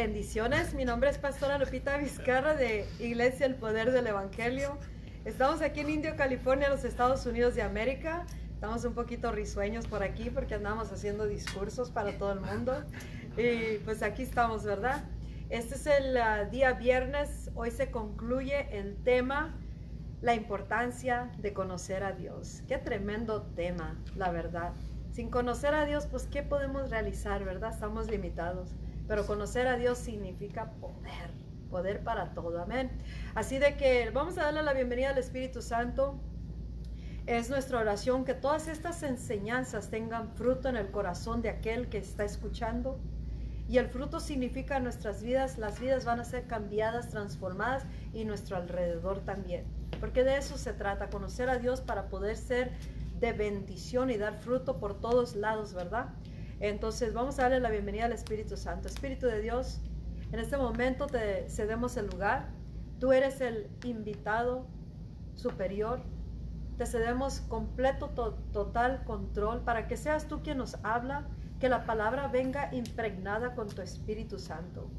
Bendiciones, mi nombre es Pastora Lupita Vizcarra de Iglesia El Poder del Evangelio. Estamos aquí en Indio, California, los Estados Unidos de América. Estamos un poquito risueños por aquí porque andamos haciendo discursos para todo el mundo. Y pues aquí estamos, ¿verdad? Este es el ah, día viernes. Hoy se concluye el tema, la importancia de conocer a Dios. Qué tremendo tema, la verdad. Sin conocer a Dios, pues ¿qué podemos realizar, verdad? Estamos limitados. Pero conocer a Dios significa poder, poder para todo, amén. Así de que vamos a darle la bienvenida al Espíritu Santo. Es nuestra oración que todas estas enseñanzas tengan fruto en el corazón de aquel que está escuchando. Y el fruto significa nuestras vidas, las vidas van a ser cambiadas, transformadas y nuestro alrededor también. Porque de eso se trata, conocer a Dios para poder ser de bendición y dar fruto por todos lados, ¿verdad? Entonces vamos a darle la bienvenida al Espíritu Santo. Espíritu de Dios, en este momento te cedemos el lugar. Tú eres el invitado superior. Te cedemos completo, total control para que seas tú quien nos habla, que la palabra venga impregnada con tu Espíritu Santo.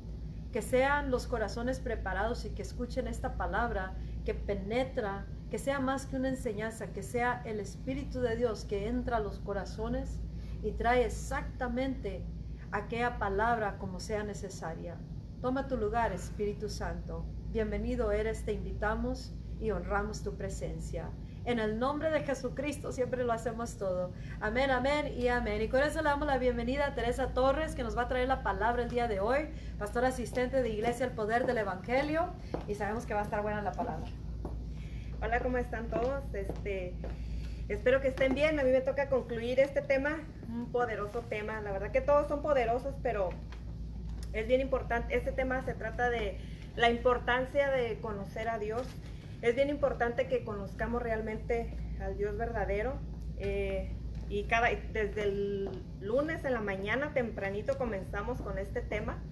Que sean los corazones preparados y que escuchen esta palabra que penetra, que sea más que una enseñanza, que sea el Espíritu de Dios que entra a los corazones y trae exactamente aquella palabra como sea necesaria. Toma tu lugar, Espíritu Santo. Bienvenido eres, te invitamos y honramos tu presencia. En el nombre de Jesucristo siempre lo hacemos todo. Amén, amén y amén. Y con eso le damos la bienvenida a Teresa Torres, que nos va a traer la palabra el día de hoy, pastor asistente de Iglesia El Poder del Evangelio, y sabemos que va a estar buena la palabra. Hola, ¿cómo están todos? Este, Espero que estén bien. A mí me toca concluir este tema, un poderoso tema. La verdad que todos son poderosos, pero es bien importante. Este tema se trata de la importancia de conocer a Dios. Es bien importante que conozcamos realmente al Dios verdadero. Eh, y cada, desde el lunes en la mañana tempranito comenzamos con este tema.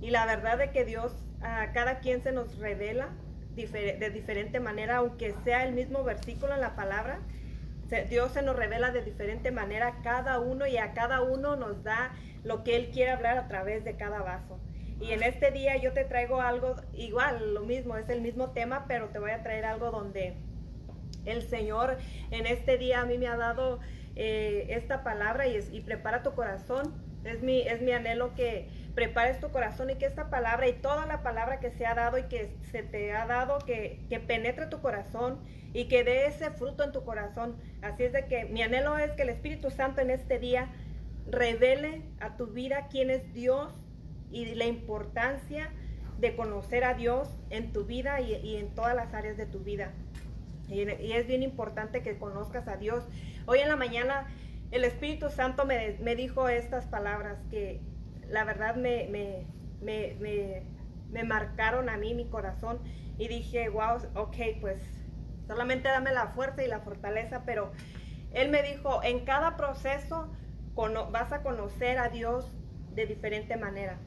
Y la verdad de que Dios a cada quien se nos revela de diferente manera, aunque sea el mismo versículo en la palabra, Dios se nos revela de diferente manera cada uno y a cada uno nos da lo que Él quiere hablar a través de cada vaso. Y en este día yo te traigo algo igual, lo mismo, es el mismo tema, pero te voy a traer algo donde el Señor en este día a mí me ha dado eh, esta palabra y prepara tu corazón. Es mi, es mi anhelo que prepares tu corazón y que esta palabra y toda la palabra que se ha dado y que se te ha dado, que, que penetre tu corazón y que dé ese fruto en tu corazón. Así es de que mi anhelo es que el Espíritu Santo en este día revele a tu vida quién es Dios y la importancia de conocer a Dios en tu vida y, en todas las áreas de tu vida. Y, es bien importante que conozcas a Dios. Hoy en la mañana el Espíritu Santo me, me dijo estas palabras que la verdad me, me, me, me, marcaron a mí mi corazón y dije, wow, ok, pues solamente dame la fuerza y la fortaleza, pero él me dijo, en cada proceso vas a conocer a Dios de diferente manera.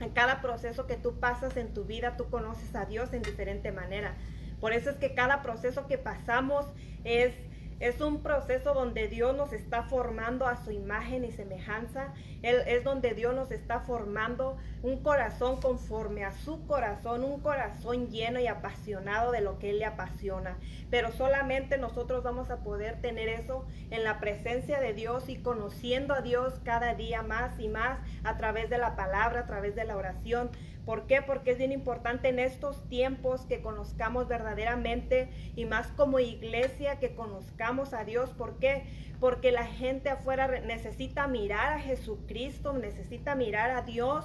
En cada proceso que tú pasas en tu vida, tú conoces a Dios en diferente manera. Por eso es que cada proceso que pasamos es es un proceso donde Dios nos está formando a su imagen y semejanza. es donde Dios nos está formando un corazón conforme a su corazón, un corazón lleno y apasionado de lo que Él le apasiona. Pero solamente nosotros vamos a poder tener eso en la presencia de Dios y conociendo a Dios cada día más y más a través de la palabra, a través de la oración. ¿Por qué? Porque es bien importante en estos tiempos que conozcamos verdaderamente y más como iglesia que conozcamos a Dios. ¿Por qué? Porque la gente afuera necesita mirar a Jesucristo, necesita mirar a Dios.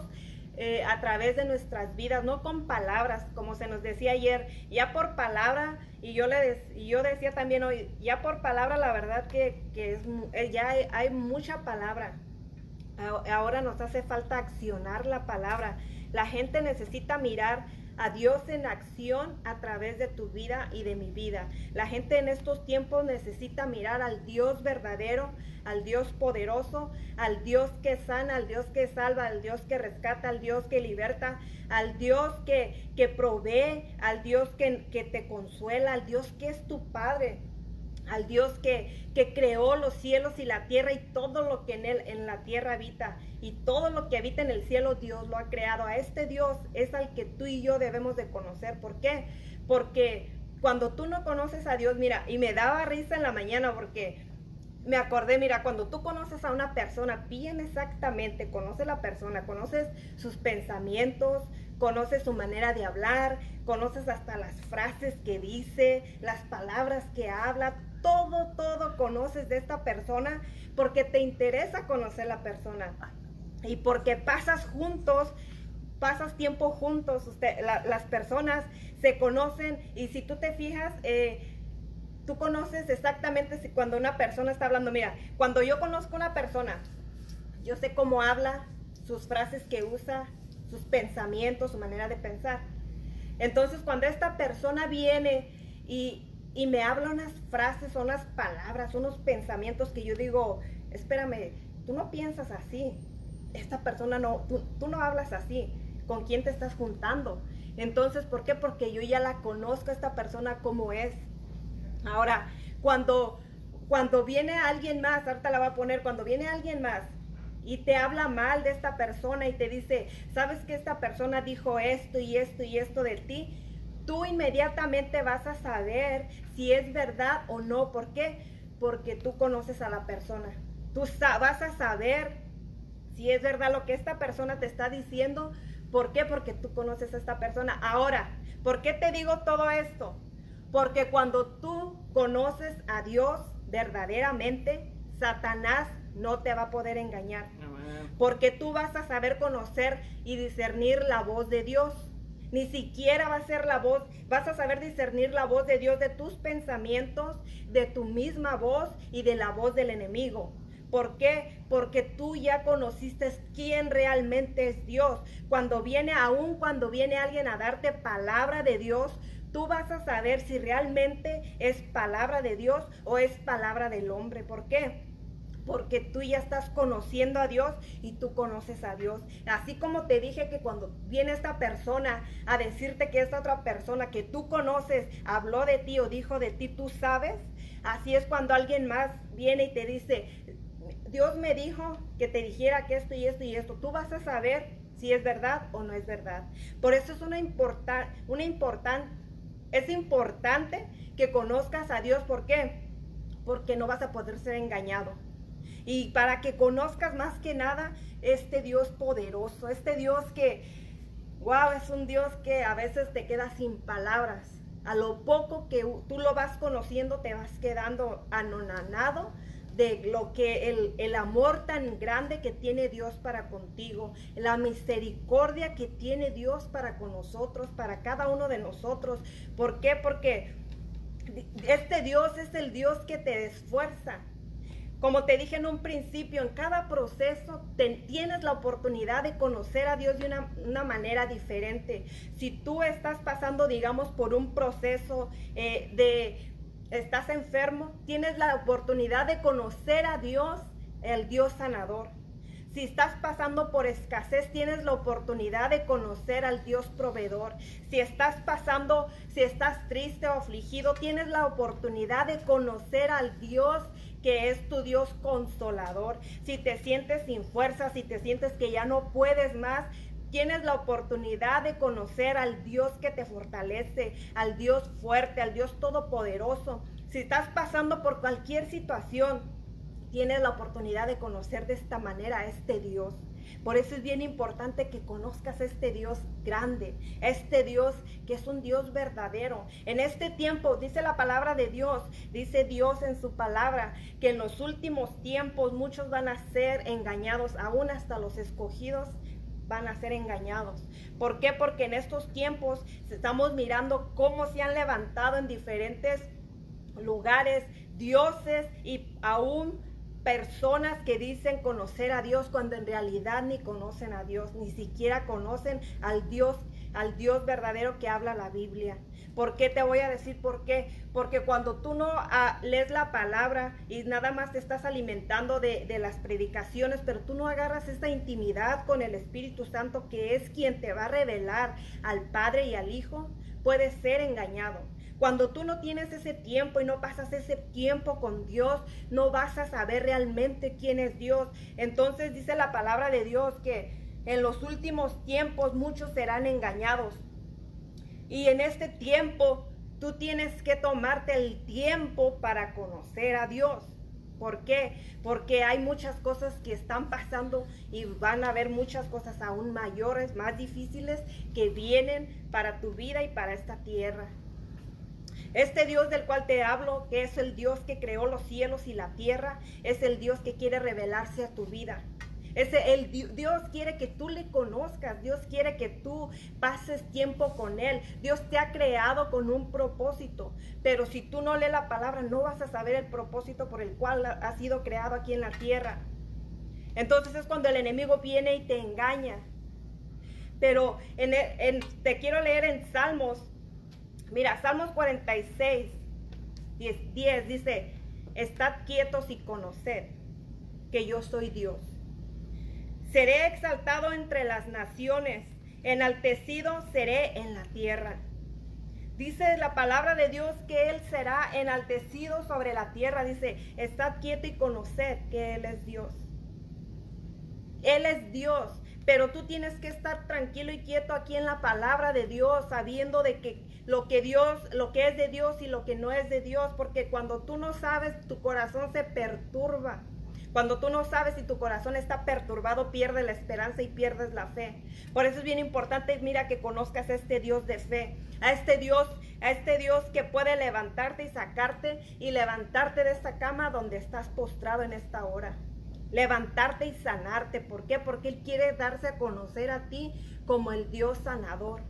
Eh, a través de nuestras vidas, no con palabras, como se nos decía ayer, ya por palabra, y yo, le y yo decía también hoy, ya por palabra, la verdad que, que es, eh, ya hay mucha palabra. Ahora nos hace falta accionar la palabra. La gente necesita mirar a Dios en acción a través de tu vida y de mi vida. La gente en estos tiempos necesita mirar al Dios verdadero, al Dios poderoso, al Dios que sana, al Dios que salva, al Dios que rescata, al Dios que liberta, al Dios que, que provee, al Dios que, que te consuela, al Dios que es tu Padre al Dios que, que, creó los cielos y la tierra y todo lo que en él en la tierra habita y todo lo que habita en el cielo Dios lo ha creado. A este Dios es al que tú y yo debemos de conocer. ¿Por qué? Porque cuando tú no conoces a Dios, mira, y me daba risa en la mañana porque me acordé, mira, cuando tú conoces a una persona bien exactamente, conoces la persona, conoces sus pensamientos, conoces su manera de hablar, conoces hasta las frases que dice, las palabras que habla, todo, todo conoces de esta persona porque te interesa conocer la persona. Y porque pasas juntos, pasas tiempo juntos, usted, las personas se conocen. Y si tú te fijas, eh, tú conoces exactamente si cuando una persona está hablando, mira, cuando yo conozco a una persona, yo sé cómo habla, sus frases que usa, sus pensamientos, su manera de pensar. Entonces, cuando esta persona viene y, me habla unas frases, unas palabras, unos pensamientos que yo digo, espérame, tú no piensas así, esta persona no, tú, tú no hablas así, ¿con quién te estás juntando? Entonces, ¿por qué? Porque yo ya la conozco a esta persona como es. Ahora, cuando, cuando viene alguien más, ahorita la va a poner, cuando viene alguien más y te habla mal de esta persona y te dice, sabes que esta persona dijo esto y esto y esto de ti, tú inmediatamente vas a saber si es verdad o no. ¿Por qué? Porque tú conoces a la persona. Tú vas a saber si es verdad lo que esta persona te está diciendo. ¿Por qué? Porque tú conoces a esta persona. Ahora, ¿por qué te digo todo esto? Porque cuando tú conoces a Dios verdaderamente, Satanás no te va a poder engañar. Porque tú vas a saber conocer y discernir la voz de Dios. Ni siquiera va a ser la voz, vas a saber discernir la voz de Dios de tus pensamientos, de tu misma voz y de la voz del enemigo. ¿Por qué? Porque tú ya conociste quién realmente es Dios. Cuando viene, aún cuando viene alguien a darte palabra de Dios, tú vas a saber si realmente es palabra de Dios o es palabra del hombre. ¿Por qué? Porque tú ya estás conociendo a Dios y tú conoces a Dios. Así como te dije que cuando viene esta persona a decirte que esta otra persona que tú conoces habló de ti o dijo de ti, tú sabes. Así es cuando alguien más viene y te dice, Dios me dijo que te dijera que esto y esto y esto. Tú vas a saber si es verdad o no es verdad. Por eso es una, importante una importante es importante que conozcas a Dios. ¿Por qué? Porque no vas a poder ser engañado. Y para que conozcas más que nada este Dios poderoso, este Dios que, wow, es un Dios que a veces te queda sin palabras. A lo poco que tú lo vas conociendo, te vas quedando anonanado de lo que el, el, amor tan grande que tiene Dios para contigo, la misericordia que tiene Dios para con nosotros, para cada uno de nosotros. ¿Por qué? Porque este Dios es el Dios que te esfuerza. Como te dije en un principio, en cada proceso tienes la oportunidad de conocer a Dios de una, una, manera diferente. Si tú estás pasando, digamos, por un proceso eh, de estás enfermo, tienes la oportunidad de conocer a Dios, el Dios sanador. Si estás pasando por escasez, tienes la oportunidad de conocer al Dios proveedor. Si estás pasando, si estás triste o afligido, tienes la oportunidad de conocer al Dios que es tu Dios consolador. Si te sientes sin fuerza, si te sientes que ya no puedes más, Tienes la oportunidad de conocer al Dios que te fortalece, al Dios fuerte, al Dios todopoderoso. Si estás pasando por cualquier situación, tienes la oportunidad de conocer de esta manera a este Dios. Por eso es bien importante que conozcas a este Dios grande, este Dios que es un Dios verdadero. En este tiempo, dice la palabra de Dios, dice Dios en su palabra, que en los últimos tiempos muchos van a ser engañados, aún hasta los escogidos van a ser engañados. ¿Por qué? Porque en estos tiempos estamos mirando cómo se han levantado en diferentes lugares dioses y aún personas que dicen conocer a Dios cuando en realidad ni conocen a Dios, ni siquiera conocen al Dios, al Dios verdadero que habla la Biblia. ¿Por qué te voy a decir por qué? Porque cuando tú no ah, lees la palabra y nada más te estás alimentando de, de las predicaciones, pero tú no agarras esta intimidad con el Espíritu Santo que es quien te va a revelar al Padre y al Hijo, puedes ser engañado Cuando tú no tienes ese tiempo y no pasas ese tiempo con Dios, no vas a saber realmente quién es Dios. Entonces dice la palabra de Dios que en los últimos tiempos muchos serán engañados. Y en este tiempo tú tienes que tomarte el tiempo para conocer a Dios. ¿Por qué? Porque hay muchas cosas que están pasando y van a haber muchas cosas aún mayores, más difíciles, que vienen para tu vida y para esta tierra. Este Dios del cual te hablo, que es el Dios que creó los cielos y la tierra, es el Dios que quiere revelarse a tu vida. Ese, el, Dios quiere que tú le conozcas, Dios quiere que tú pases tiempo con Él. Dios te ha creado con un propósito, pero si tú no lees la palabra, no vas a saber el propósito por el cual has sido creado aquí en la tierra. Entonces es cuando el enemigo viene y te engaña. Pero en, te quiero leer en Salmos, mira, Salmos 46, 10, 10 dice, estad quietos y conoced que yo soy Dios. Seré exaltado entre las naciones, enaltecido seré en la tierra. Dice la palabra de Dios que Él será enaltecido sobre la tierra. Dice, estad quieto y conoced que Él es Dios. Él es Dios, pero tú tienes que estar tranquilo y quieto aquí en la palabra de Dios, sabiendo de que lo que Dios, lo que es de Dios y lo que no es de Dios, porque cuando tú no sabes, tu corazón se perturba. Cuando tú no sabes si tu corazón está perturbado, pierdes la esperanza y pierdes la fe. Por eso es bien importante, mira, que conozcas a este Dios de fe, a este Dios, a este Dios que puede levantarte y sacarte y levantarte de esta cama donde estás postrado en esta hora. Levantarte y sanarte. ¿Por qué? Porque Él quiere darse a conocer a ti como el Dios sanador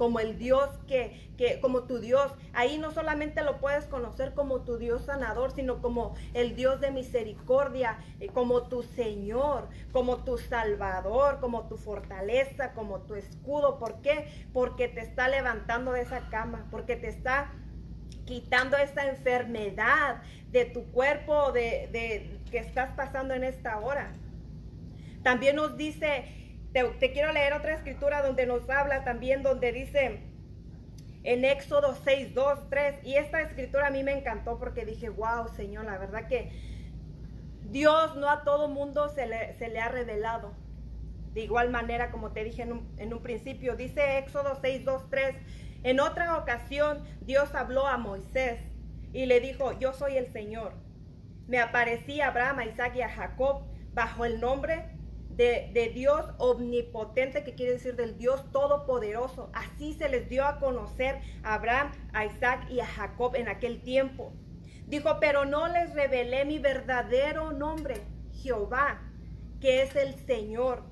como el Dios que, que, como tu Dios. Ahí no solamente lo puedes conocer como tu Dios sanador, sino como el Dios de misericordia, eh, como tu Señor, como tu Salvador, como tu fortaleza, como tu escudo. ¿Por qué? Porque te está levantando de esa cama, porque te está quitando esa enfermedad de tu cuerpo de, de que estás pasando en esta hora. También nos dice te, quiero leer otra escritura donde nos habla también, donde dice en Éxodo 6, 2, 3. Y esta escritura a mí me encantó porque dije, wow, Señor, la verdad que Dios no a todo mundo se le, ha revelado. De igual manera, como te dije en un, en un principio, dice Éxodo 6, 2, 3. En otra ocasión, Dios habló a Moisés y le dijo, yo soy el Señor. Me aparecí a Abraham, a Isaac y a Jacob bajo el nombre de, Dios omnipotente, que quiere decir del Dios todopoderoso. Así se les dio a conocer a Abraham, a Isaac y a Jacob en aquel tiempo. Dijo, pero no les revelé mi verdadero nombre, Jehová, que es el Señor.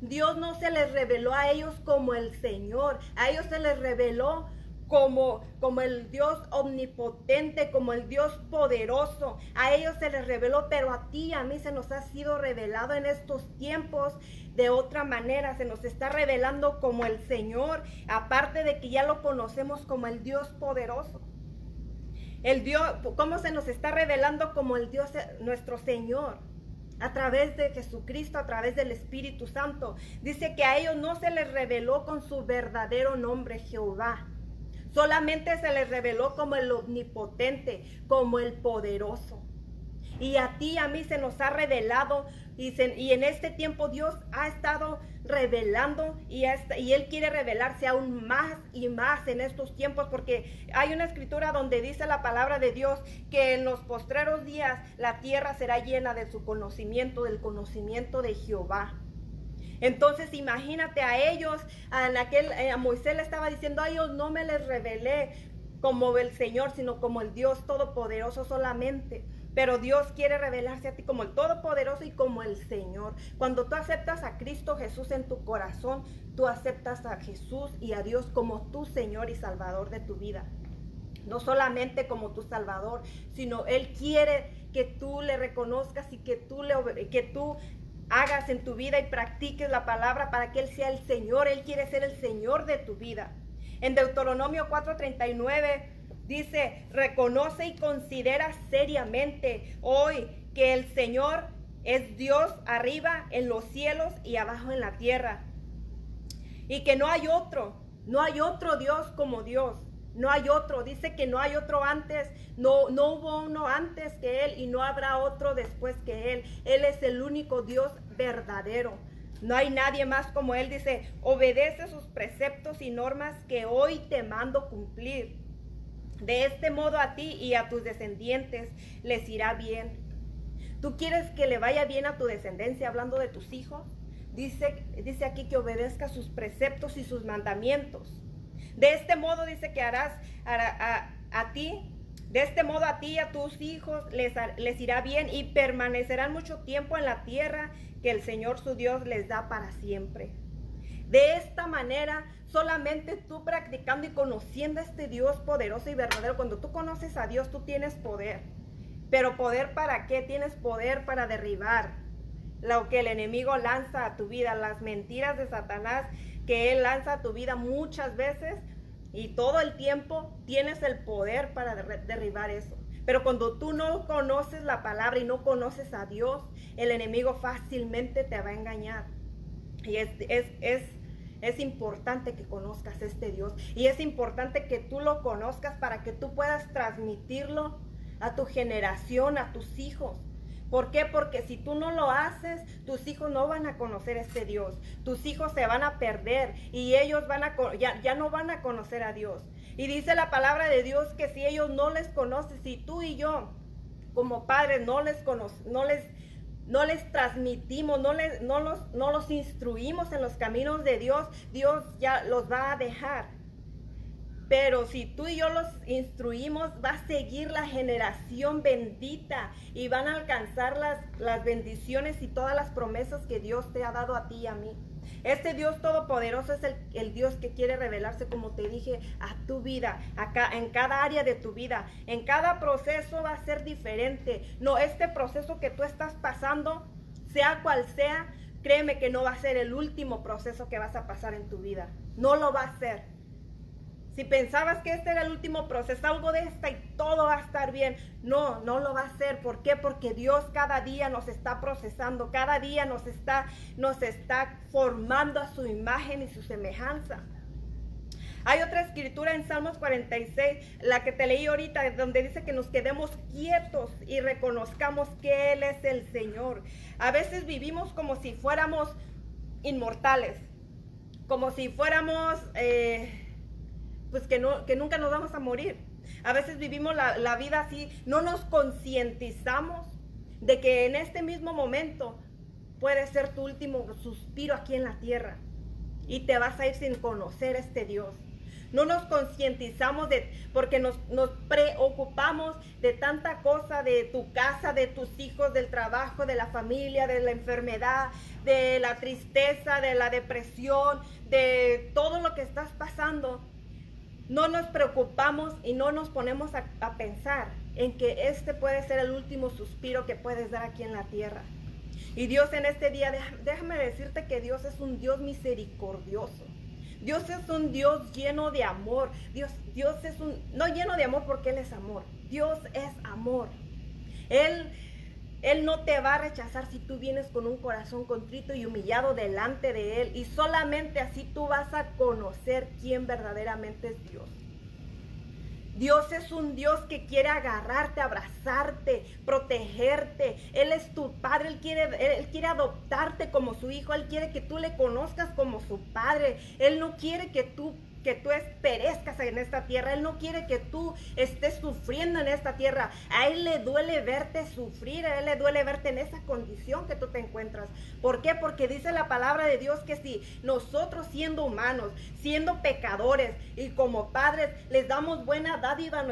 Dios no se les reveló a ellos como el Señor, a ellos se les reveló como, como el Dios omnipotente, como el Dios poderoso. A ellos se les reveló, pero a ti, a mí se nos ha sido revelado en estos tiempos de otra manera. Se nos está revelando como el Señor, aparte de que ya lo conocemos como el Dios poderoso. El Dios, ¿cómo se nos está revelando como el Dios, nuestro Señor? a través de Jesucristo, a través del Espíritu Santo. Dice que a ellos no se les reveló con su verdadero nombre Jehová, Solamente se les reveló como el omnipotente, como el poderoso. Y a ti, a mí se nos ha revelado y, en este tiempo Dios ha estado revelando y Él quiere revelarse aún más y más en estos tiempos porque hay una escritura donde dice la palabra de Dios que en los postreros días la tierra será llena de su conocimiento, del conocimiento de Jehová. Entonces imagínate a ellos, a, aquel, eh, a Moisés le estaba diciendo, a ellos no me les revelé como el Señor, sino como el Dios Todopoderoso solamente. Pero Dios quiere revelarse a ti como el Todopoderoso y como el Señor. Cuando tú aceptas a Cristo Jesús en tu corazón, tú aceptas a Jesús y a Dios como tu Señor y Salvador de tu vida. No solamente como tu Salvador, sino Él quiere que tú le reconozcas y que tú, le, que tú hagas en tu vida y practiques la palabra para que Él sea el Señor. Él quiere ser el Señor de tu vida. En Deuteronomio 4:39 dice, reconoce y considera seriamente hoy que el Señor es Dios arriba en los cielos y abajo en la tierra. Y que no hay otro, no hay otro Dios como Dios. No hay otro. Dice que no hay otro antes. No, no hubo uno antes que Él y no habrá otro después que Él. Él es el único Dios verdadero. No hay nadie más como Él. Dice, obedece sus preceptos y normas que hoy te mando cumplir. De este modo a ti y a tus descendientes les irá bien. ¿Tú quieres que le vaya bien a tu descendencia hablando de tus hijos? Dice, dice aquí que obedezca sus preceptos y sus mandamientos. De este modo dice que harás a, ti, de este modo a ti y a tus hijos les, les irá bien y permanecerán mucho tiempo en la tierra que el Señor su Dios les da para siempre. De esta manera, solamente tú practicando y conociendo a este Dios poderoso y verdadero, cuando tú conoces a Dios, tú tienes poder. Pero poder para qué? Tienes poder para derribar lo que el enemigo lanza a tu vida, las mentiras de Satanás que él lanza a tu vida muchas veces y todo el tiempo tienes el poder para derribar eso. Pero cuando tú no conoces la palabra y no conoces a Dios, el enemigo fácilmente te va a engañar. Y es, es, es, es importante que conozcas este Dios. Y es importante que tú lo conozcas para que tú puedas transmitirlo a tu generación, a tus hijos. ¿Por qué? Porque si tú no lo haces, tus hijos no van a conocer a este Dios. Tus hijos se van a perder y ellos van a, ya, ya no van a conocer a Dios. Y dice la palabra de Dios que si ellos no les conocen, si tú y yo como padres no les no les no les transmitimos, no, les, no, los, no los instruimos en los caminos de Dios, Dios ya los va a dejar. Pero si tú y yo los instruimos, va a seguir la generación bendita y van a alcanzar las, las bendiciones y todas las promesas que Dios te ha dado a ti y a mí. Este Dios todopoderoso es el, Dios que quiere revelarse, como te dije, a tu vida, acá, en cada área de tu vida. En cada proceso va a ser diferente. No, este proceso que tú estás pasando, sea cual sea, créeme que no va a ser el último proceso que vas a pasar en tu vida. No lo va a ser. Si pensabas que este era el último proceso, algo de esta y todo va a estar bien. No, no lo va a hacer. ¿Por qué? Porque Dios cada día nos está procesando, cada día nos está, nos está formando a su imagen y su semejanza. Hay otra escritura en Salmos 46, la que te leí ahorita, donde dice que nos quedemos quietos y reconozcamos que Él es el Señor. A veces vivimos como si fuéramos inmortales, como si fuéramos... Eh, pues que, no, que nunca nos vamos a morir. A veces vivimos la, la vida así, no nos concientizamos de que en este mismo momento puede ser tu último suspiro aquí en la tierra y te vas a ir sin conocer a este Dios. No nos concientizamos de, porque nos, nos, preocupamos de tanta cosa, de tu casa, de tus hijos, del trabajo, de la familia, de la enfermedad, de la tristeza, de la depresión, de todo lo que estás pasando no nos preocupamos y no nos ponemos a, pensar en que este puede ser el último suspiro que puedes dar aquí en la tierra. Y Dios en este día, déjame decirte que Dios es un Dios misericordioso. Dios es un Dios lleno de amor. Dios, Dios es un, no lleno de amor porque Él es amor. Dios es amor. Él él no te va a rechazar si tú vienes con un corazón contrito y humillado delante de Él. Y solamente así tú vas a conocer quién verdaderamente es Dios. Dios es un Dios que quiere agarrarte, abrazarte, protegerte. Él es tu padre, Él quiere, Él quiere adoptarte como su hijo, Él quiere que tú le conozcas como su padre. Él no quiere que tú que tú perezcas en esta tierra. Él no quiere que tú estés sufriendo en esta tierra. A Él le duele verte sufrir, a Él le duele verte en esa condición que tú te encuentras. ¿Por qué? Porque dice la palabra de Dios que si nosotros siendo humanos, siendo pecadores y como padres les damos buena dádiva a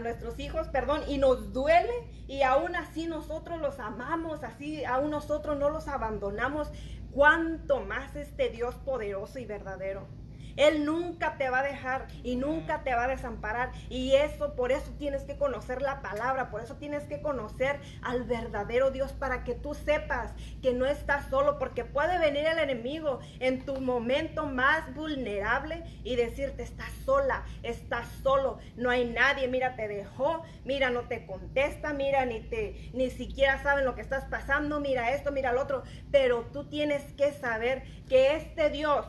nuestros hijos, perdón, y nos duele y aún así nosotros los amamos, así aún nosotros no los abandonamos, cuánto más este Dios poderoso y verdadero. Él nunca te va a dejar y nunca te va a desamparar. Y eso, por eso tienes que conocer la palabra, por eso tienes que conocer al verdadero Dios para que tú sepas que no estás solo, porque puede venir el enemigo en tu momento más vulnerable y decirte, estás sola, estás solo, no hay nadie, mira, te dejó, mira, no te contesta, mira, ni te, ni siquiera saben lo que estás pasando, mira esto, mira lo otro, pero tú tienes que saber que este Dios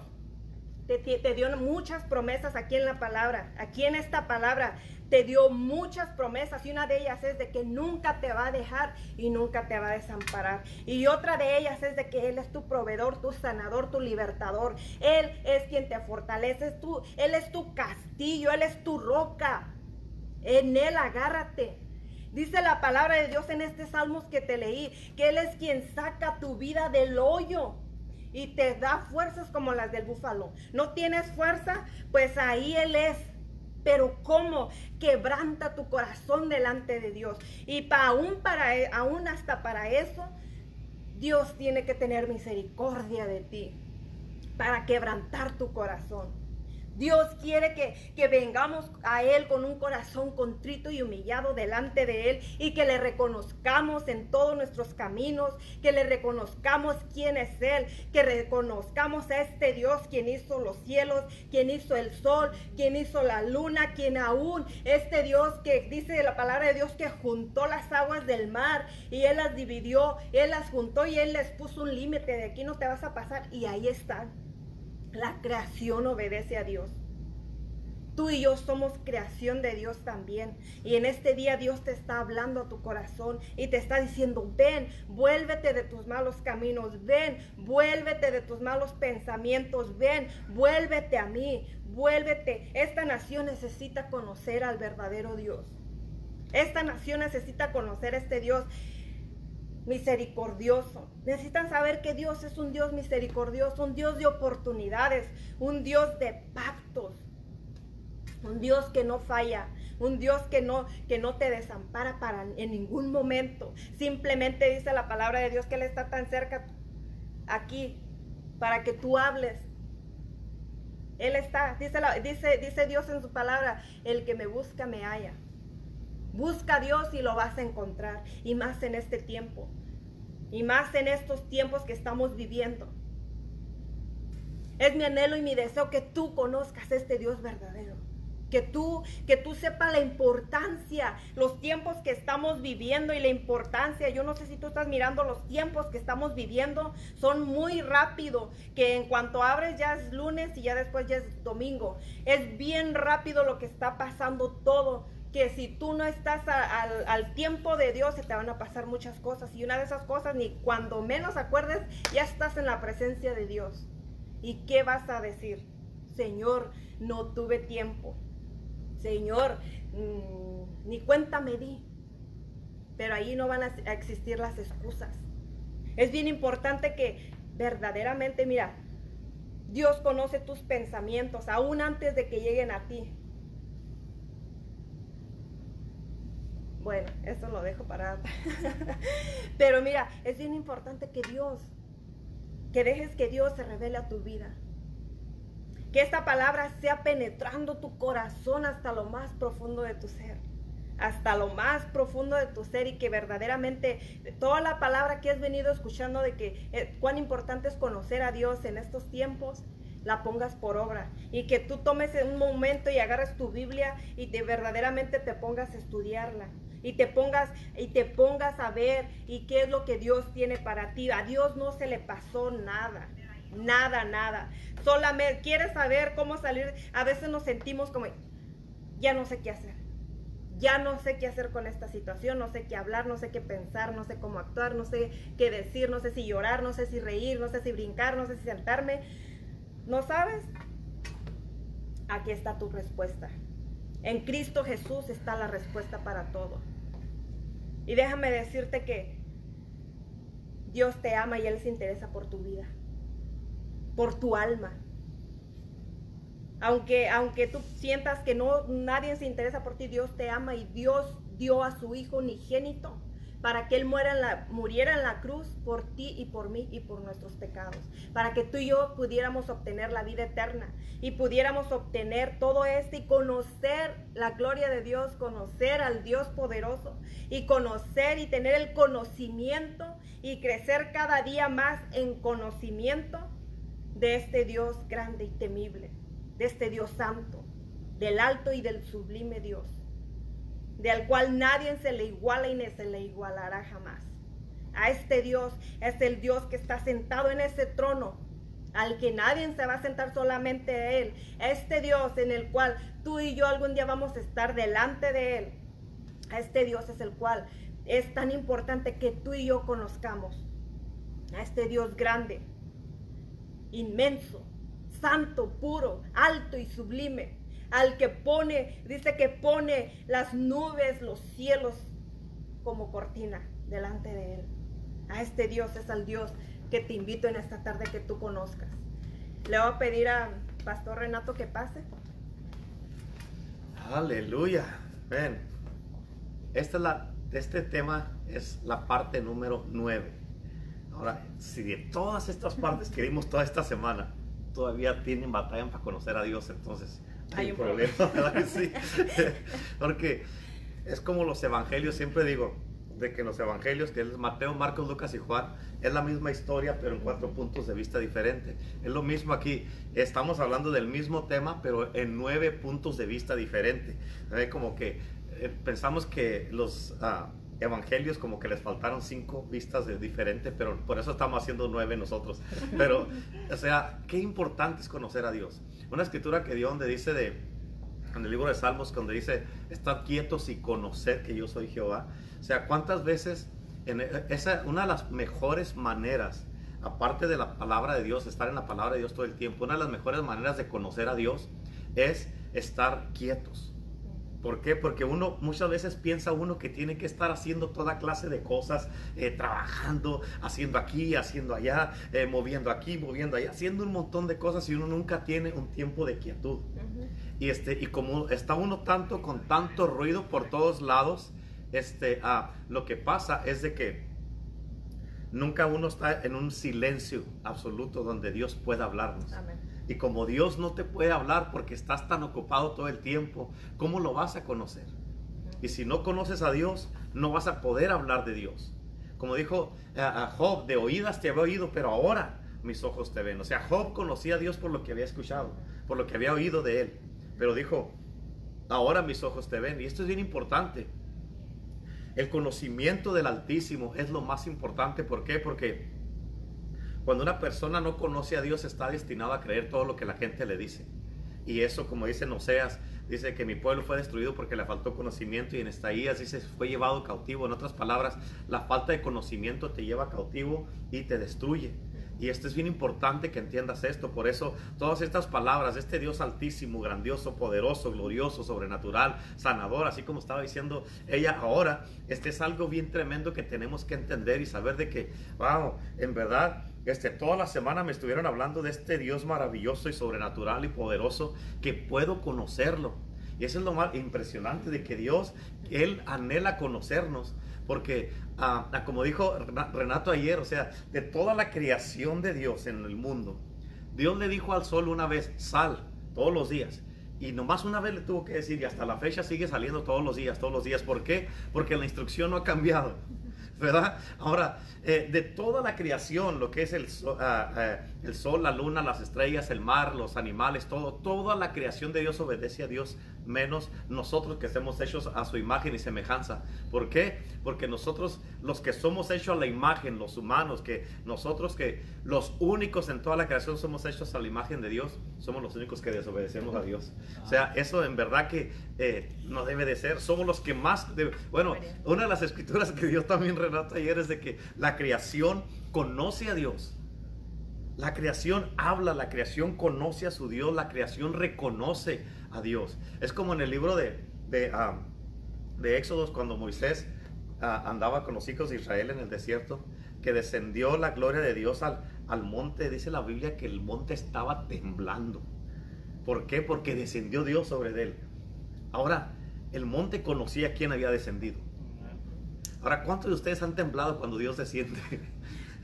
te, dio muchas promesas aquí en la palabra, aquí en esta palabra te dio muchas promesas y una de ellas es de que nunca te va a dejar y nunca te va a desamparar. Y otra de ellas es de que Él es tu proveedor, tu sanador, tu libertador. Él es quien te fortalece, tú, Él es tu castillo, Él es tu roca. En Él agárrate. Dice la palabra de Dios en este salmos que te leí, que Él es quien saca tu vida del hoyo y te da fuerzas como las del búfalo. ¿No tienes fuerza? Pues ahí Él es. Pero cómo quebranta tu corazón delante de Dios. Y pa, aún, para, e, aún hasta para eso, Dios tiene que tener misericordia de ti. Para quebrantar tu corazón. Dios quiere que, vengamos a Él con un corazón contrito y humillado delante de Él y que le reconozcamos en todos nuestros caminos, que le reconozcamos quién es Él, que reconozcamos a este Dios quien hizo los cielos, quien hizo el sol, quien hizo la luna, quien aún este Dios que dice la palabra de Dios que juntó las aguas del mar y Él las dividió, Él las juntó y Él les puso un límite, de aquí no te vas a pasar y ahí están. La creación obedece a Dios. Tú y yo somos creación de Dios también. Y en este día Dios te está hablando a tu corazón y te está diciendo, ven, vuélvete de tus malos caminos, ven, vuélvete de tus malos pensamientos, ven, vuélvete a mí, vuélvete. Esta nación necesita conocer al verdadero Dios. Esta nación necesita conocer a este Dios misericordioso. Necesitan saber que Dios es un Dios misericordioso, un Dios de oportunidades, un Dios de pactos, un Dios que no falla, un Dios que no, que no te desampara para en ningún momento. Simplemente dice la palabra de Dios que Él está tan cerca aquí para que tú hables. Él está, dice, dice, dice Dios en su palabra, el que me busca me halla. Busca a Dios y lo vas a encontrar. Y más en este tiempo. Y más en estos tiempos que estamos viviendo. Es mi anhelo y mi deseo que tú conozcas este Dios verdadero. Que tú, que tú sepas la importancia, los tiempos que estamos viviendo y la importancia. Yo no sé si tú estás mirando los tiempos que estamos viviendo, son muy rápido, que en cuanto abres ya es lunes y ya después ya es domingo. Es bien rápido lo que está pasando todo que si tú no estás al, tiempo de Dios se te van a pasar muchas cosas y una de esas cosas ni cuando menos acuerdes ya estás en la presencia de Dios. ¿Y qué vas a decir? Señor, no tuve tiempo. Señor, mm, ni cuenta me di. Pero ahí no van a existir las excusas. Es bien importante que verdaderamente, mira, Dios conoce tus pensamientos aún antes de que lleguen a ti. Bueno, eso lo dejo para... Pero mira, es bien importante que Dios, que dejes que Dios se revele a tu vida. Que esta palabra sea penetrando tu corazón hasta lo más profundo de tu ser. Hasta lo más profundo de tu ser y que verdaderamente toda la palabra que has venido escuchando de que eh, cuán importante es conocer a Dios en estos tiempos, la pongas por obra y que tú tomes un momento y agarres tu Biblia y te verdaderamente te pongas a estudiarla y te pongas y te pongas a ver y qué es lo que Dios tiene para ti. A Dios no se le pasó nada. Nada, nada. Solamente quieres saber cómo salir. A veces nos sentimos como ya no sé qué hacer. Ya no sé qué hacer con esta situación, no sé qué hablar, no sé qué pensar, no sé cómo actuar, no sé qué decir, no sé si llorar, no sé si reír, no sé si brincar, no sé si sentarme. ¿No sabes? Aquí está tu respuesta. En Cristo Jesús está la respuesta para todo. Y déjame decirte que Dios te ama y Él se interesa por tu vida, por tu alma. Aunque, aunque tú sientas que no nadie se interesa por ti, Dios te ama y Dios dio a su Hijo unigénito para que Él muriera en la cruz por ti y por mí y por nuestros pecados, para que tú y yo pudiéramos obtener la vida eterna y pudiéramos obtener todo esto y conocer la gloria de Dios, conocer al Dios poderoso y conocer y tener el conocimiento y crecer cada día más en conocimiento de este Dios grande y temible, de este Dios santo, del alto y del sublime Dios de al cual nadie se le iguala y ni se le igualará jamás. A este Dios es el Dios que está sentado en ese trono, al que nadie se va a sentar solamente Él, a este Dios en el cual tú y yo algún día vamos a estar delante de Él, a este Dios es el cual es tan importante que tú y yo conozcamos, a este Dios grande, inmenso, santo, puro, alto y sublime, al que pone, dice que pone las nubes, los cielos como cortina delante de Él. A este Dios es al Dios que te invito en esta tarde que tú conozcas. Le voy a pedir a Pastor Renato que pase. Aleluya. Ven. Esta es la, este tema es la parte número 9. Ahora, si de todas estas partes que vimos toda esta semana, todavía tienen batalla para conocer a Dios, entonces hay, un problema, ¿verdad que sí? Porque es como los evangelios, siempre digo, de que los evangelios, que es Mateo, Marcos, Lucas y Juan, es la misma historia, pero en cuatro puntos de vista diferentes. Es lo mismo aquí, estamos hablando del mismo tema, pero en nueve puntos de vista diferentes. Como que eh, pensamos que los ah, evangelios como que les faltaron cinco vistas de diferentes, pero por eso estamos haciendo nueve nosotros. Pero, o sea, qué importante es conocer a Dios. Una escritura que dio donde dice de, en el libro de Salmos, donde dice, estad quietos y conocer que yo soy Jehová. O sea, ¿cuántas veces, en esa, una de las mejores maneras, aparte de la palabra de Dios, estar en la palabra de Dios todo el tiempo, una de las mejores maneras de conocer a Dios es estar quietos. ¿Por qué? Porque uno muchas veces piensa uno que tiene que estar haciendo toda clase de cosas, eh, trabajando, haciendo aquí, haciendo allá, eh, moviendo aquí, moviendo allá, haciendo un montón de cosas y uno nunca tiene un tiempo de quietud. Y, este, y como está uno tanto con tanto ruido por todos lados, este, ah, lo que pasa es de que nunca uno está en un silencio absoluto donde Dios pueda hablarnos. Y como Dios no te puede hablar porque estás tan ocupado todo el tiempo, ¿cómo lo vas a conocer? Y si no conoces a Dios, no vas a poder hablar de Dios. Como dijo eh, a Job, de oídas te había oído, pero ahora mis ojos te ven. O sea, Job conocía a Dios por lo que había escuchado, por lo que había oído de él. Pero dijo, ahora mis ojos te ven. Y esto es bien importante. El conocimiento del Altísimo es lo más importante. ¿Por qué? Porque cuando una persona no conoce a Dios está destinado a creer todo lo que la gente le dice. Y eso, como dice Oseas, dice que mi pueblo fue destruido porque le faltó conocimiento y en Estaías dice fue llevado cautivo. En otras palabras, la falta de conocimiento te lleva cautivo y te destruye. Y esto es bien importante que entiendas esto. Por eso todas estas palabras, este Dios altísimo, grandioso, poderoso, glorioso, sobrenatural, sanador, así como estaba diciendo ella ahora, este es algo bien tremendo que tenemos que entender y saber de que, wow, en verdad este, toda la semana me estuvieron hablando de este Dios maravilloso y sobrenatural y poderoso que puedo conocerlo. Y eso es lo más impresionante de que Dios, Él anhela conocernos. Porque, ah, ah, como dijo Renato ayer, o sea, de toda la creación de Dios en el mundo, Dios le dijo al sol una vez, sal todos los días. Y nomás una vez le tuvo que decir, y hasta la fecha sigue saliendo todos los días, todos los días. ¿Por qué? Porque la instrucción no ha cambiado. ¿Verdad? Ahora, eh, de toda la creación, lo que es el, eh, el sol, la luna, las estrellas, el mar, los animales, todo, toda la creación de Dios obedece a Dios, menos nosotros que somos hechos a su imagen y semejanza. ¿Por qué? Porque nosotros, los que somos hechos a la imagen, los humanos, que nosotros que los únicos en toda la creación somos hechos a la imagen de Dios, somos los únicos que desobedecemos a Dios. O sea, eso en verdad que eh, no debe de ser. Somos los que más... bueno, una de las escrituras que Dios también relata ayer es de que la creación conoce a Dios. La creación habla, la creación conoce a su Dios, la creación reconoce a Dios. Es como en el libro de, de, de Éxodos cuando Moisés andaba con los hijos de Israel en el desierto, que descendió la gloria de Dios al, al monte. Dice la Biblia que el monte estaba temblando. ¿Por qué? Porque descendió Dios sobre él. Ahora, el monte conocía quién había descendido. Ahora, ¿cuántos de ustedes han temblado cuando Dios desciende?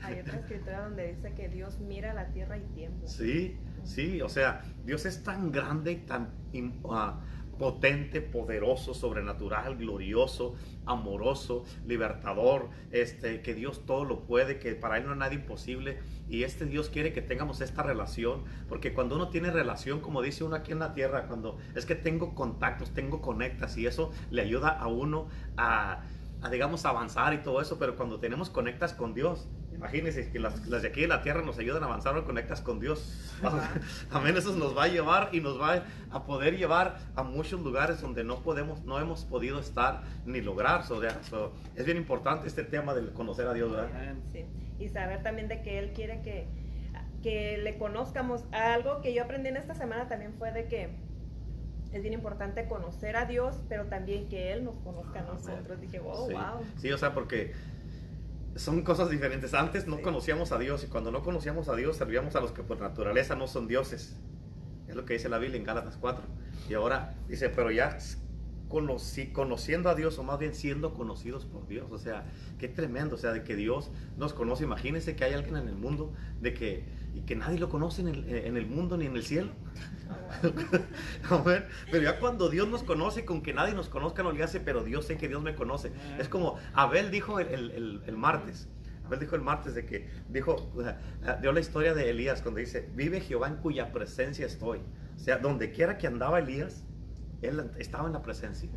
Hay otra escritura donde dice que Dios mira la tierra y tiembla. Sí, sí, o sea, Dios es tan grande, tan uh, potente, poderoso, sobrenatural, glorioso, amoroso, libertador, este, que Dios todo lo puede, que para Él no hay nada imposible. Y este Dios quiere que tengamos esta relación, porque cuando uno tiene relación, como dice uno aquí en la tierra, cuando es que tengo contactos, tengo conectas, y eso le ayuda a uno a, a digamos, avanzar y todo eso, pero cuando tenemos conectas con Dios, imagínense que las, las de aquí de la tierra nos ayudan a avanzar o conectas con Dios. Amén, eso nos va a llevar y nos va a poder llevar a muchos lugares donde no podemos, no hemos podido estar ni lograr. So, yeah, so, es bien importante este tema de conocer a Dios, ¿verdad? Sí. Y saber también de que Él quiere que, que le conozcamos. Algo que yo aprendí en esta semana también fue de que es bien importante conocer a Dios, pero también que Él nos conozca a nosotros. Dije, oh, sí. wow. Sí, o sea, porque son cosas diferentes. Antes no conocíamos a Dios y cuando no conocíamos a Dios servíamos a los que por naturaleza no son dioses. Es lo que dice la Biblia en Gálatas 4. Y ahora dice, pero ya conocí, conociendo a Dios o más bien siendo conocidos por Dios. O sea, qué tremendo. O sea, de que Dios nos conoce. Imagínense que hay alguien en el mundo de que, y que nadie lo conoce en el, en el mundo ni en el cielo. Amén. Pero ya cuando Dios nos conoce, con que nadie nos conozca, no le hace, pero Dios sé que Dios me conoce. Es como Abel dijo el, el- el- el martes. Abel dijo el martes de que dijo, sea, dio la historia de Elías cuando dice, vive Jehová en cuya presencia estoy. O sea, donde quiera que andaba Elías, él estaba en la presencia.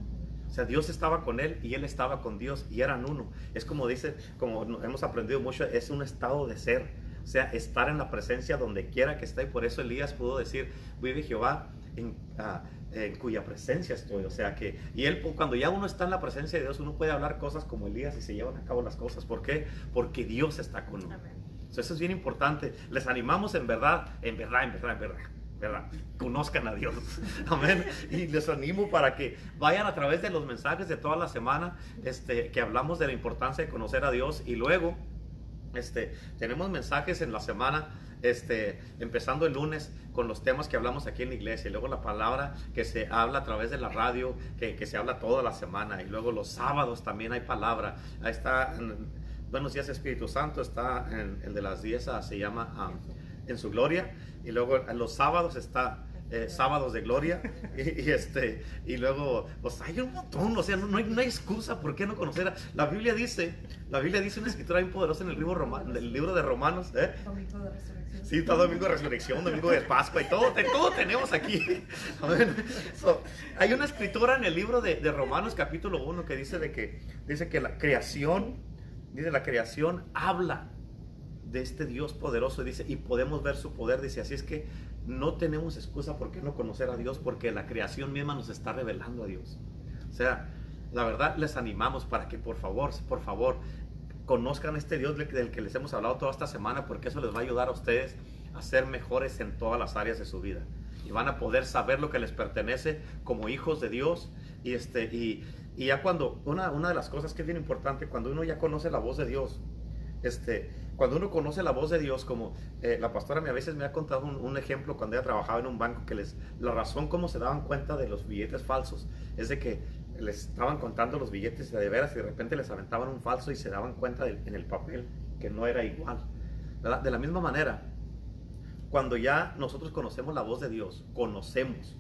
O sea, Dios estaba con él y él estaba con Dios y eran uno. Es como dice, como hemos aprendido mucho, es un estado de ser. O sea, estar en la presencia donde quiera que esté. Y por eso Elías pudo decir, vive Jehová en, ah, en cuya presencia estoy. O sea que, y él cuando ya uno está en la presencia de Dios, uno puede hablar cosas como Elías y se llevan a cabo las cosas. ¿Por qué? Porque Dios está con uno. So, eso es bien importante. Les animamos en verdad, en verdad, en verdad, en verdad. ¿verdad? Conozcan a Dios. Amén. Y les animo para que vayan a través de los mensajes de toda la semana este, que hablamos de la importancia de conocer a Dios y luego este, tenemos mensajes en la semana, este, empezando el lunes con los temas que hablamos aquí en la iglesia, y luego la palabra que se habla a través de la radio, que, se habla toda la semana, y luego los sábados también hay palabra. Ahí está, en Buenos días Espíritu Santo, está en el de las 10, ah, se llama ah, En su gloria, y luego en los sábados está eh, sábados de gloria y, y, este y luego pues hay un montón o sea no, no, hay, no hay excusa por qué no conocer a, la Biblia dice la Biblia dice una escritura bien poderosa en el libro, libro de Romanos ¿eh? Domingo de resurrección. Sí, todo domingo de resurrección, domingo de Pascua y todo, todo tenemos aquí. So, hay una escritura en el libro de, de Romanos capítulo 1 que dice de que dice que la creación, dice la creación habla de este Dios poderoso dice y podemos ver su poder dice así es que no tenemos excusa por qué no conocer a Dios porque la creación misma nos está revelando a Dios. O sea, la verdad les animamos para que por favor, por favor, conozcan este Dios del que les hemos hablado toda esta semana porque eso les va a ayudar a ustedes a ser mejores en todas las áreas de su vida. Y van a poder saber lo que les pertenece como hijos de Dios. Y, este, y, y ya cuando, una, una de las cosas que es bien importante, cuando uno ya conoce la voz de Dios, este, cuando uno conoce la voz de Dios, como eh, la pastora a veces me ha contado un, ejemplo cuando ella trabajaba en un banco, que les, la razón cómo se daban cuenta de los billetes falsos es de que les estaban contando los billetes de veras y de repente les aventaban un falso y se daban cuenta en el papel que no era igual. De la misma manera, cuando ya nosotros conocemos la voz de Dios, conocemos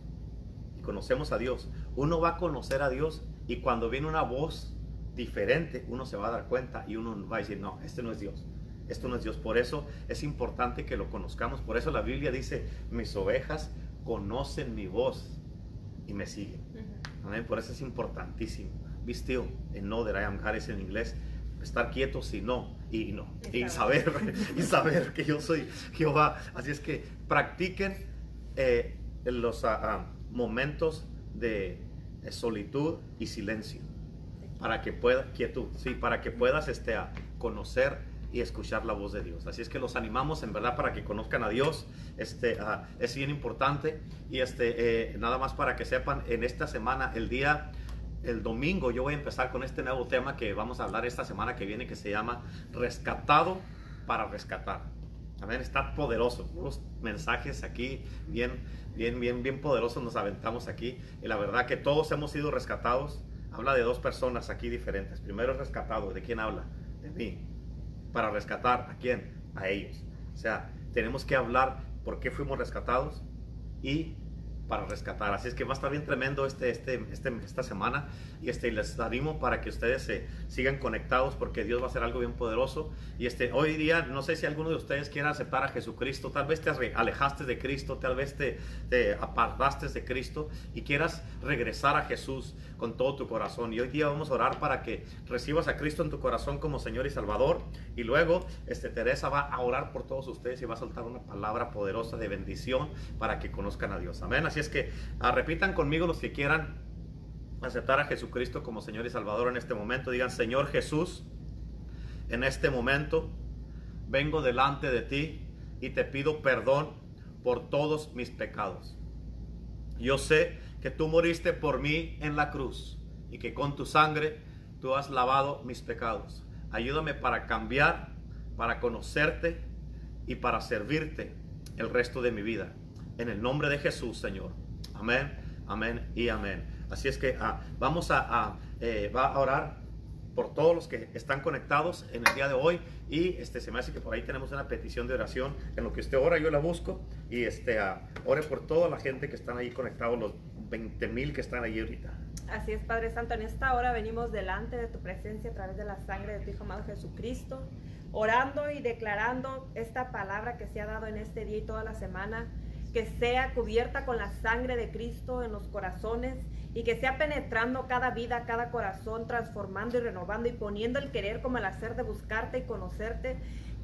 y conocemos a Dios, uno va a conocer a Dios y cuando viene una voz diferente, uno se va a dar cuenta y uno va a decir, no, este no es Dios. Esto no es Dios. Por eso es importante que lo conozcamos. Por eso la Biblia dice, mis ovejas conocen mi voz y me siguen. Amén. Por eso es importantísimo. Be still and know that I am God es en inglés. Estar quieto si no y no. Y saber, y saber que yo soy Jehová. Así es que practiquen eh, los uh, uh, momentos de eh, solitud y silencio para que pueda quietud, sí, para que puedas este, a conocer y escuchar la voz de Dios. Así es que los animamos en verdad para que conozcan a Dios. Este, es bien importante. Y este, eh, nada más para que sepan, en esta semana, el día, el domingo, yo voy a empezar con este nuevo tema que vamos a hablar esta semana que viene, que se llama Rescatado para Rescatar. Amén, está poderoso. Unos mensajes aquí bien, bien, bien, bien poderosos nos aventamos aquí. Y la verdad que todos hemos sido rescatados. Habla de dos personas aquí diferentes. Primero rescatado. ¿De quién habla? De mí para rescatar a quién? A ellos. O sea, tenemos que hablar por qué fuimos rescatados y para rescatar. Así es que va a estar bien tremendo este, este, este, esta semana y este, les animo para que ustedes se sigan conectados porque Dios va a hacer algo bien poderoso. Y este, hoy día, no sé si alguno de ustedes quiera aceptar a Jesucristo, tal vez te alejaste de Cristo, tal vez te, te apartaste de Cristo y quieras regresar a Jesús con todo tu corazón. Y hoy día vamos a orar para que recibas a Cristo en tu corazón como Señor y Salvador. Y luego este, Teresa va a orar por todos ustedes y va a soltar una palabra poderosa de bendición para que conozcan a Dios. Amén. Es que ah, repitan conmigo los que quieran aceptar a Jesucristo como Señor y Salvador en este momento. Digan, Señor Jesús, en este momento vengo delante de ti y te pido perdón por todos mis pecados. Yo sé que tú moriste por mí en la cruz y que con tu sangre tú has lavado mis pecados. Ayúdame para cambiar, para conocerte y para servirte el resto de mi vida. En el nombre de Jesús, Señor. Amén, amén y amén. Así es que ah, vamos a, eh, va a orar por todos los que están conectados en el día de hoy y este se me hace que por ahí tenemos una petición de oración en lo que usted ora yo la busco y este uh, ore por toda la gente que están ahí conectados los 20 mil que están ahí ahorita. Así es, Padre Santo, en esta hora venimos delante de tu presencia a través de la sangre de tu Hijo amado Jesucristo, orando y declarando esta palabra que se ha dado en este día y toda la semana, que sea cubierta con la sangre de Cristo en los corazones y que sea penetrando cada vida, cada corazón, transformando y renovando y poniendo el querer como el hacer de buscarte y conocerte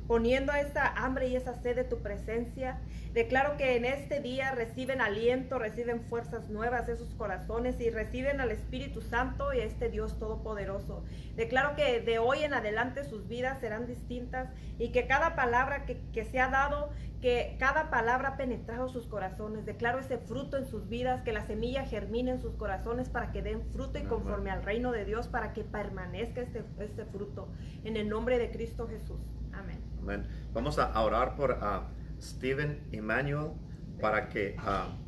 poniendo esa hambre y esa sed de tu presencia. Declaro que en este día reciben aliento, reciben fuerzas nuevas esos corazones y reciben al Espíritu Santo y a este Dios Todopoderoso. Declaro que de hoy en adelante sus vidas serán distintas y que cada palabra que, que se ha dado, que cada palabra ha penetrado sus corazones. Declaro ese fruto en sus vidas, que la semilla germine en sus corazones para que den fruto y conforme al reino de Dios, para que permanezca este, este fruto. En el nombre de Cristo Jesús. Amén. Vamos a orar por uh, Steven Emmanuel para que uh,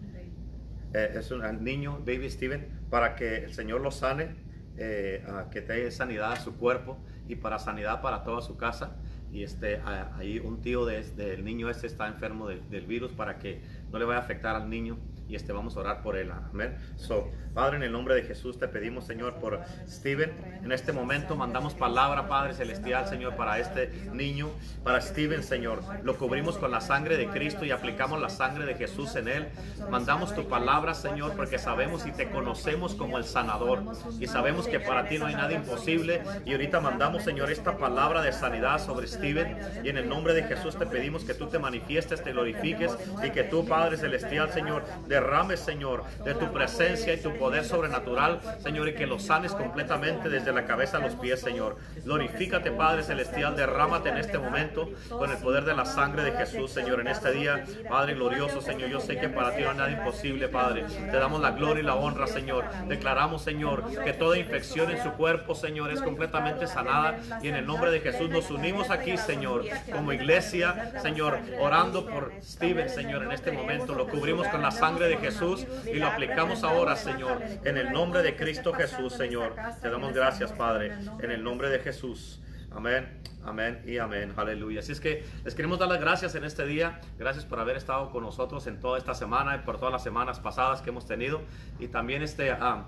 eh, es un niño, baby Steven, para que el Señor lo sane, eh, uh, que tenga sanidad a su cuerpo y para sanidad para toda su casa. Y este, ahí un tío del de, niño este está enfermo del virus para que no le vaya a afectar al niño y este vamos a orar por él. Amén. So, Padre, en el nombre de Jesús te pedimos, Señor, por Steven. En este momento mandamos palabra, Padre Celestial, Señor, para este niño, para Steven, Señor. Lo cubrimos con la sangre de Cristo y aplicamos la sangre de Jesús en él. Mandamos tu palabra, Señor, porque sabemos y te conocemos como el sanador. Y sabemos que para ti no hay nada imposible. Y ahorita mandamos, Señor, esta palabra de sanidad sobre Steven. Y en el nombre de Jesús te pedimos que tú te manifiestes, te glorifiques y que tú, Padre Celestial, Señor, derrames, Señor, de tu presencia y tu poder sobrenatural, Señor, y que lo sanes completamente desde la cabeza a los pies, Señor. Glorifícate, Padre Celestial, derrámate en este momento con el poder de la sangre de Jesús, Señor, en este día, Padre glorioso, Señor. Yo sé que para ti no hay nada imposible, Padre. Te damos la gloria y la honra, Señor. Declaramos, Señor, que toda infección en su cuerpo, Señor, es completamente sanada. Y en el nombre de Jesús nos unimos aquí, Señor, como iglesia, Señor, orando por Steven, Señor, en este momento. Lo cubrimos con la sangre de Jesús y lo aplicamos ahora, Señor, en el nombre de Cristo Jesús, Señor. Te damos gracias, Padre, en el nombre de Jesús. Amén, amén y amén. Aleluya. Así es que les queremos dar las gracias en este día. Gracias por haber estado con nosotros en toda esta semana y por todas las semanas pasadas que hemos tenido. Y también este, ah,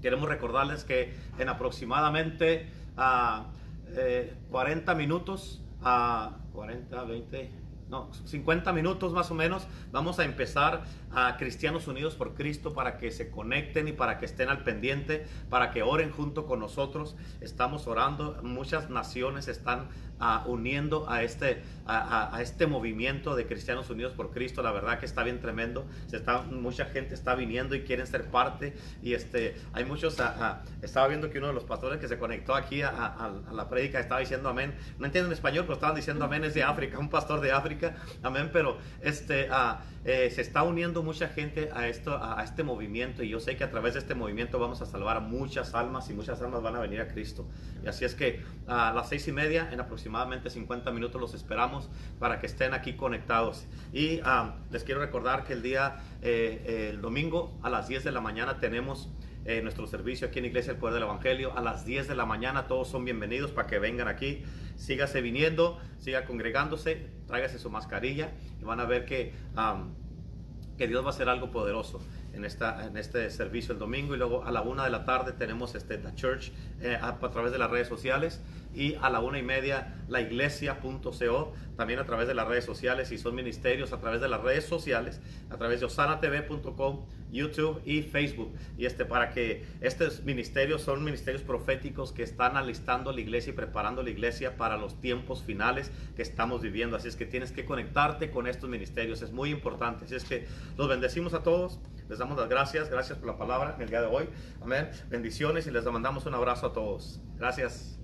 queremos recordarles que en aproximadamente 40 ah, minutos, a 40, 20, no, 50 minutos más o menos, vamos a empezar a Cristianos Unidos por Cristo para que se conecten y para que estén al pendiente, para que oren junto con nosotros. Estamos orando, muchas naciones están uniendo a este, a, este movimiento de Cristianos Unidos por Cristo. La verdad que está bien tremendo. Se está, mucha gente está viniendo y quieren ser parte. Y este, hay muchos, estaba viendo que uno de los pastores que se conectó aquí a, la prédica estaba diciendo amén. No entiendo en español, pero estaban diciendo amén, es de África, un pastor de África. Amén, pero este, eh, se está uniendo mucha gente a, esto, a, este movimiento y yo sé que a través de este movimiento vamos a salvar a muchas almas y muchas almas van a venir a Cristo. Y así es que a las seis y media, en aproximadamente 50 minutos, los esperamos para que estén aquí conectados. Y ah, les quiero recordar que el día, eh, el domingo a las 10 de la mañana tenemos... Eh, nuestro servicio aquí en Iglesia El Poder del Evangelio a las 10 de la mañana. Todos son bienvenidos para que vengan aquí. Sígase viniendo, siga congregándose, tráigase su mascarilla y van a ver que que Dios va a hacer algo poderoso en, esta, en este servicio el domingo. Y luego a la una de la tarde tenemos este, The Church eh, a, a través de las redes sociales y a la una y media laiglesia.co también a través de las redes sociales y son ministerios a través de las redes sociales a través de osanatv.com YouTube y Facebook. Y este para que estos ministerios son ministerios proféticos que están alistando la iglesia y preparando la iglesia para los tiempos finales que estamos viviendo. Así es que tienes que conectarte con estos ministerios es muy importante. Así es que los bendecimos a todos les damos las gracias gracias por la palabra en el día de hoy. Amén. Bendiciones y les mandamos un abrazo a todos. Gracias